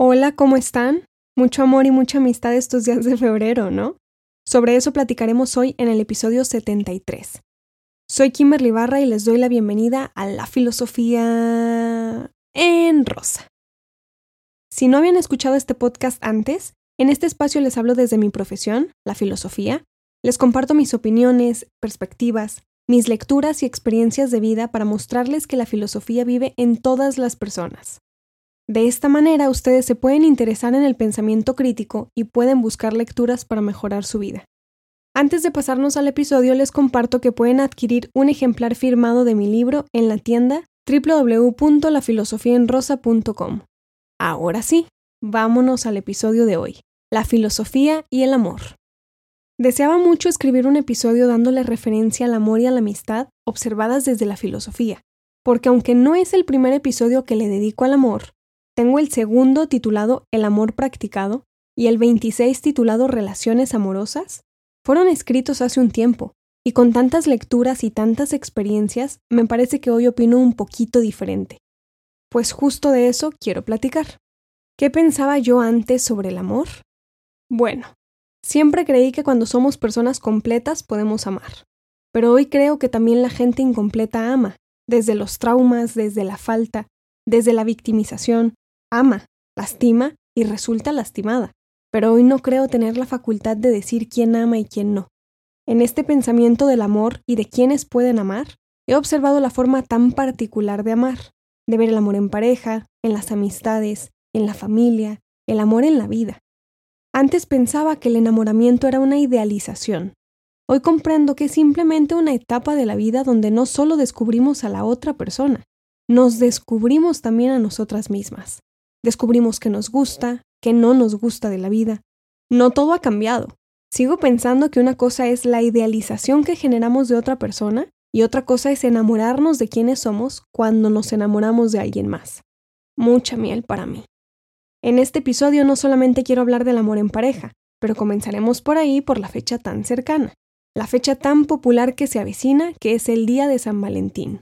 Hola, ¿cómo están? Mucho amor y mucha amistad estos días de febrero, ¿no? Sobre eso platicaremos hoy en el episodio 73. Soy Kimberly Barra y les doy la bienvenida a la filosofía en rosa. Si no habían escuchado este podcast antes, en este espacio les hablo desde mi profesión, la filosofía, les comparto mis opiniones, perspectivas, mis lecturas y experiencias de vida para mostrarles que la filosofía vive en todas las personas. De esta manera ustedes se pueden interesar en el pensamiento crítico y pueden buscar lecturas para mejorar su vida. Antes de pasarnos al episodio les comparto que pueden adquirir un ejemplar firmado de mi libro en la tienda www.lafilosofiaenrosa.com. Ahora sí, vámonos al episodio de hoy, la filosofía y el amor. Deseaba mucho escribir un episodio dándole referencia al amor y a la amistad observadas desde la filosofía, porque aunque no es el primer episodio que le dedico al amor, tengo el segundo titulado El amor practicado y el 26 titulado Relaciones amorosas. Fueron escritos hace un tiempo, y con tantas lecturas y tantas experiencias, me parece que hoy opino un poquito diferente. Pues justo de eso quiero platicar. ¿Qué pensaba yo antes sobre el amor? Bueno, siempre creí que cuando somos personas completas podemos amar. Pero hoy creo que también la gente incompleta ama, desde los traumas, desde la falta, desde la victimización, ama, lastima y resulta lastimada, pero hoy no creo tener la facultad de decir quién ama y quién no. En este pensamiento del amor y de quiénes pueden amar, he observado la forma tan particular de amar, de ver el amor en pareja, en las amistades, en la familia, el amor en la vida. Antes pensaba que el enamoramiento era una idealización. Hoy comprendo que es simplemente una etapa de la vida donde no solo descubrimos a la otra persona, nos descubrimos también a nosotras mismas. Descubrimos que nos gusta, que no nos gusta de la vida. No todo ha cambiado. Sigo pensando que una cosa es la idealización que generamos de otra persona y otra cosa es enamorarnos de quienes somos cuando nos enamoramos de alguien más. Mucha miel para mí. En este episodio no solamente quiero hablar del amor en pareja, pero comenzaremos por ahí por la fecha tan cercana, la fecha tan popular que se avecina, que es el Día de San Valentín.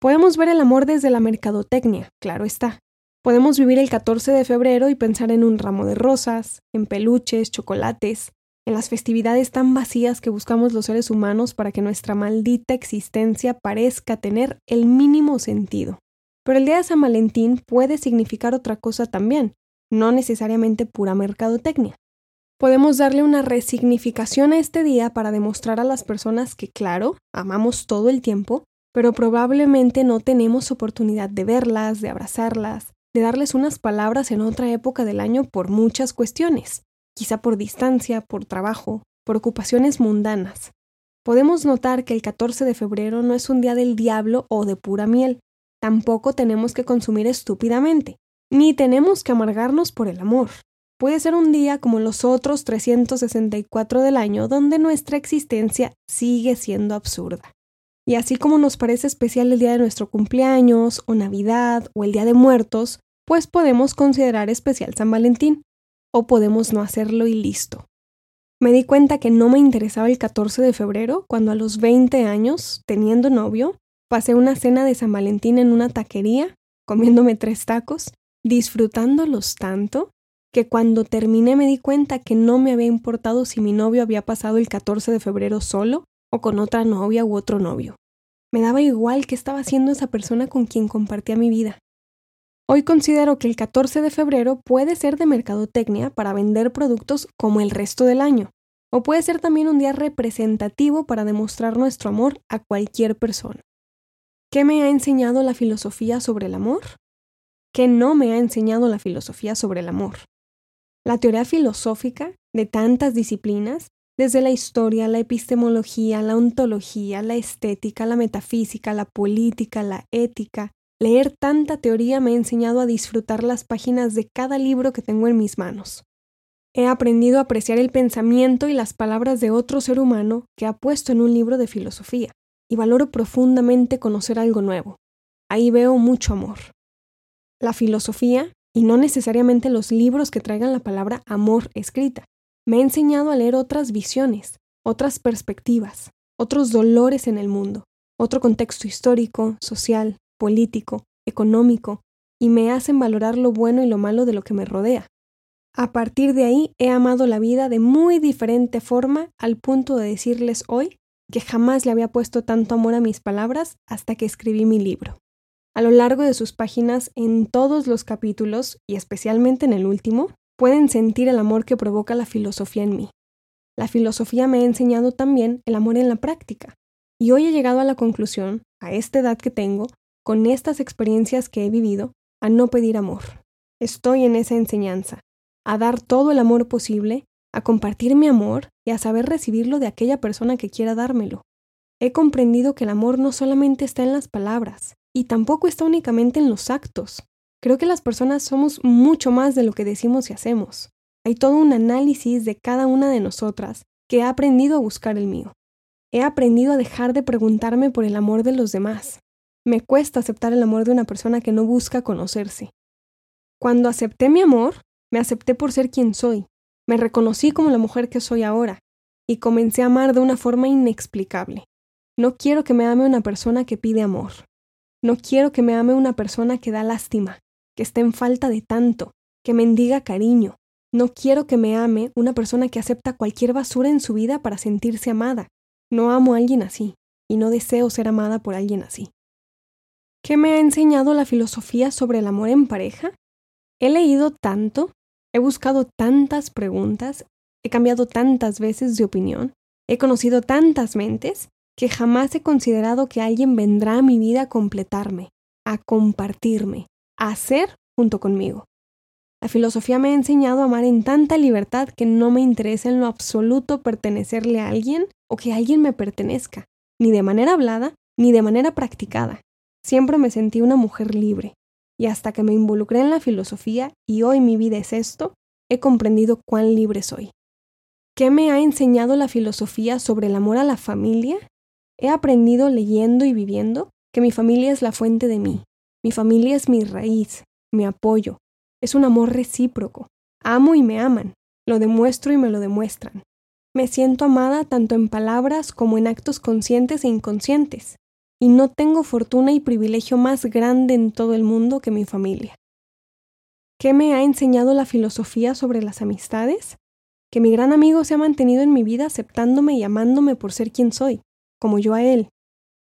Podemos ver el amor desde la mercadotecnia, claro está, Podemos vivir el 14 de febrero y pensar en un ramo de rosas, en peluches, chocolates, en las festividades tan vacías que buscamos los seres humanos para que nuestra maldita existencia parezca tener el mínimo sentido. Pero el día de San Valentín puede significar otra cosa también, no necesariamente pura mercadotecnia. Podemos darle una resignificación a este día para demostrar a las personas que, claro, amamos todo el tiempo, pero probablemente no tenemos oportunidad de verlas, de abrazarlas, de darles unas palabras en otra época del año por muchas cuestiones, quizá por distancia, por trabajo, por ocupaciones mundanas. Podemos notar que el 14 de febrero no es un día del diablo o de pura miel, tampoco tenemos que consumir estúpidamente, ni tenemos que amargarnos por el amor. Puede ser un día como los otros 364 del año donde nuestra existencia sigue siendo absurda. Y así como nos parece especial el día de nuestro cumpleaños, o Navidad, o el Día de Muertos, pues podemos considerar especial San Valentín, o podemos no hacerlo y listo. Me di cuenta que no me interesaba el 14 de febrero cuando a los 20 años, teniendo novio, pasé una cena de San Valentín en una taquería, comiéndome tres tacos, disfrutándolos tanto, que cuando terminé me di cuenta que no me había importado si mi novio había pasado el 14 de febrero solo o con otra novia u otro novio. Me daba igual qué estaba haciendo esa persona con quien compartía mi vida. Hoy considero que el 14 de febrero puede ser de mercadotecnia para vender productos como el resto del año, o puede ser también un día representativo para demostrar nuestro amor a cualquier persona. ¿Qué me ha enseñado la filosofía sobre el amor? ¿Qué no me ha enseñado la filosofía sobre el amor? La teoría filosófica de tantas disciplinas desde la historia, la epistemología, la ontología, la estética, la metafísica, la política, la ética, leer tanta teoría me ha enseñado a disfrutar las páginas de cada libro que tengo en mis manos. He aprendido a apreciar el pensamiento y las palabras de otro ser humano que ha puesto en un libro de filosofía, y valoro profundamente conocer algo nuevo. Ahí veo mucho amor. La filosofía, y no necesariamente los libros que traigan la palabra amor escrita, me ha enseñado a leer otras visiones, otras perspectivas, otros dolores en el mundo, otro contexto histórico, social, político, económico, y me hacen valorar lo bueno y lo malo de lo que me rodea. A partir de ahí he amado la vida de muy diferente forma al punto de decirles hoy que jamás le había puesto tanto amor a mis palabras hasta que escribí mi libro. A lo largo de sus páginas, en todos los capítulos, y especialmente en el último, pueden sentir el amor que provoca la filosofía en mí. La filosofía me ha enseñado también el amor en la práctica, y hoy he llegado a la conclusión, a esta edad que tengo, con estas experiencias que he vivido, a no pedir amor. Estoy en esa enseñanza, a dar todo el amor posible, a compartir mi amor y a saber recibirlo de aquella persona que quiera dármelo. He comprendido que el amor no solamente está en las palabras, y tampoco está únicamente en los actos. Creo que las personas somos mucho más de lo que decimos y hacemos. Hay todo un análisis de cada una de nosotras que he aprendido a buscar el mío. He aprendido a dejar de preguntarme por el amor de los demás. Me cuesta aceptar el amor de una persona que no busca conocerse. Cuando acepté mi amor, me acepté por ser quien soy. Me reconocí como la mujer que soy ahora y comencé a amar de una forma inexplicable. No quiero que me ame una persona que pide amor. No quiero que me ame una persona que da lástima, que esté en falta de tanto, que mendiga cariño. No quiero que me ame una persona que acepta cualquier basura en su vida para sentirse amada. No amo a alguien así, y no deseo ser amada por alguien así. ¿Qué me ha enseñado la filosofía sobre el amor en pareja? He leído tanto, he buscado tantas preguntas, he cambiado tantas veces de opinión, he conocido tantas mentes que jamás he considerado que alguien vendrá a mi vida a completarme, a compartirme, a ser junto conmigo. La filosofía me ha enseñado a amar en tanta libertad que no me interesa en lo absoluto pertenecerle a alguien o que alguien me pertenezca, ni de manera hablada ni de manera practicada. Siempre me sentí una mujer libre, y hasta que me involucré en la filosofía y hoy mi vida es esto, he comprendido cuán libre soy. ¿Qué me ha enseñado la filosofía sobre el amor a la familia He aprendido leyendo y viviendo que mi familia es la fuente de mí. Mi familia es mi raíz, mi apoyo. Es un amor recíproco. Amo y me aman. Lo demuestro y me lo demuestran. Me siento amada tanto en palabras como en actos conscientes e inconscientes. Y no tengo fortuna y privilegio más grande en todo el mundo que mi familia. ¿Qué me ha enseñado la filosofía sobre las amistades? Que mi gran amigo se ha mantenido en mi vida aceptándome y amándome por ser quien soy como yo a él.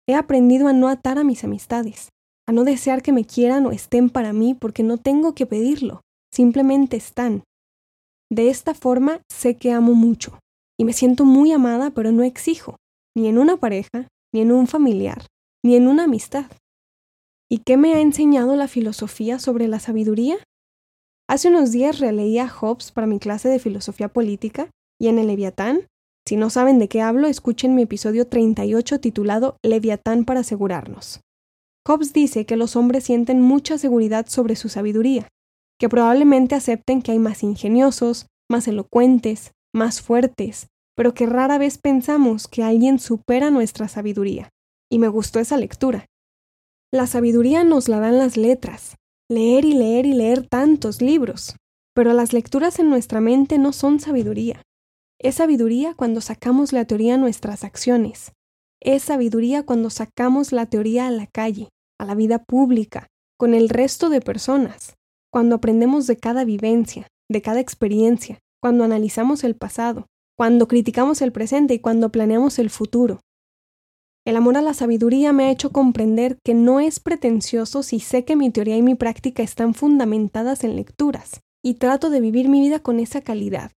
He aprendido a no atar a mis amistades, a no desear que me quieran o estén para mí porque no tengo que pedirlo, simplemente están. De esta forma sé que amo mucho y me siento muy amada, pero no exijo, ni en una pareja, ni en un familiar, ni en una amistad. ¿Y qué me ha enseñado la filosofía sobre la sabiduría? Hace unos días releía Hobbes para mi clase de filosofía política y en el Leviatán si no saben de qué hablo, escuchen mi episodio 38 titulado Leviatán para asegurarnos. Hobbes dice que los hombres sienten mucha seguridad sobre su sabiduría, que probablemente acepten que hay más ingeniosos, más elocuentes, más fuertes, pero que rara vez pensamos que alguien supera nuestra sabiduría. Y me gustó esa lectura. La sabiduría nos la dan las letras, leer y leer y leer tantos libros, pero las lecturas en nuestra mente no son sabiduría. Es sabiduría cuando sacamos la teoría a nuestras acciones. Es sabiduría cuando sacamos la teoría a la calle, a la vida pública, con el resto de personas. Cuando aprendemos de cada vivencia, de cada experiencia, cuando analizamos el pasado, cuando criticamos el presente y cuando planeamos el futuro. El amor a la sabiduría me ha hecho comprender que no es pretencioso si sé que mi teoría y mi práctica están fundamentadas en lecturas, y trato de vivir mi vida con esa calidad,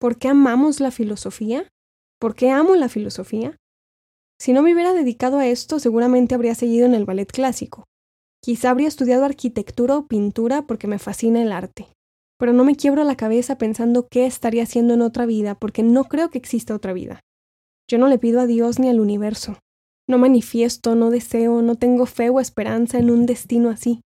¿Por qué amamos la filosofía? ¿Por qué amo la filosofía? Si no me hubiera dedicado a esto, seguramente habría seguido en el ballet clásico. Quizá habría estudiado arquitectura o pintura porque me fascina el arte. Pero no me quiebro la cabeza pensando qué estaría haciendo en otra vida porque no creo que exista otra vida. Yo no le pido a Dios ni al universo. No manifiesto, no deseo, no tengo fe o esperanza en un destino así.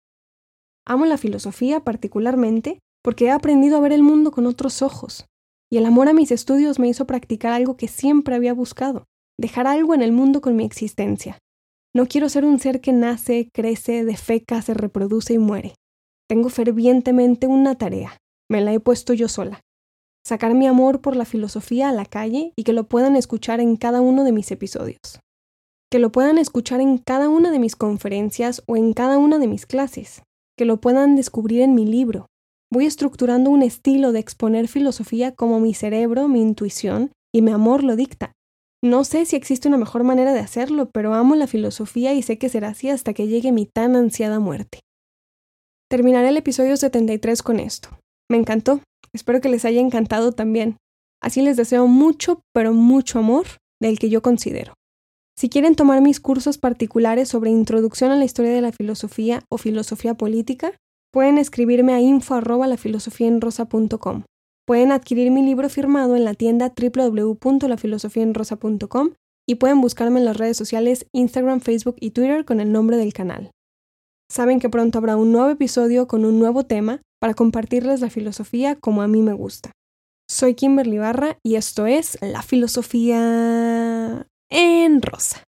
Amo la filosofía particularmente porque he aprendido a ver el mundo con otros ojos, y el amor a mis estudios me hizo practicar algo que siempre había buscado, dejar algo en el mundo con mi existencia. No quiero ser un ser que nace, crece, defeca, se reproduce y muere. Tengo fervientemente una tarea, me la he puesto yo sola. Sacar mi amor por la filosofía a la calle y que lo puedan escuchar en cada uno de mis episodios. Que lo puedan escuchar en cada una de mis conferencias o en cada una de mis clases. que lo puedan descubrir en mi libro. Voy estructurando un estilo de exponer filosofía como mi cerebro, mi intuición y mi amor lo dicta. No sé si existe una mejor manera de hacerlo, pero amo la filosofía y sé que será así hasta que llegue mi tan ansiada muerte. Terminaré el episodio 73 con esto. Me encantó. Espero que les haya encantado también. Así les deseo mucho, pero mucho amor del que yo considero. Si quieren tomar mis cursos particulares sobre introducción a la historia de la filosofía o filosofía política, pueden escribirme a info@lafilosofiaenrosa.com. Pueden adquirir mi libro firmado en la tienda www.lafilosofiaenrosa.com y pueden buscarme en las redes sociales Instagram, Facebook y Twitter con el nombre del canal. Saben que pronto habrá un nuevo episodio con un nuevo tema para compartirles la filosofía como a mí me gusta. Soy Kimberly Barra y esto es La Filosofía en Rosa.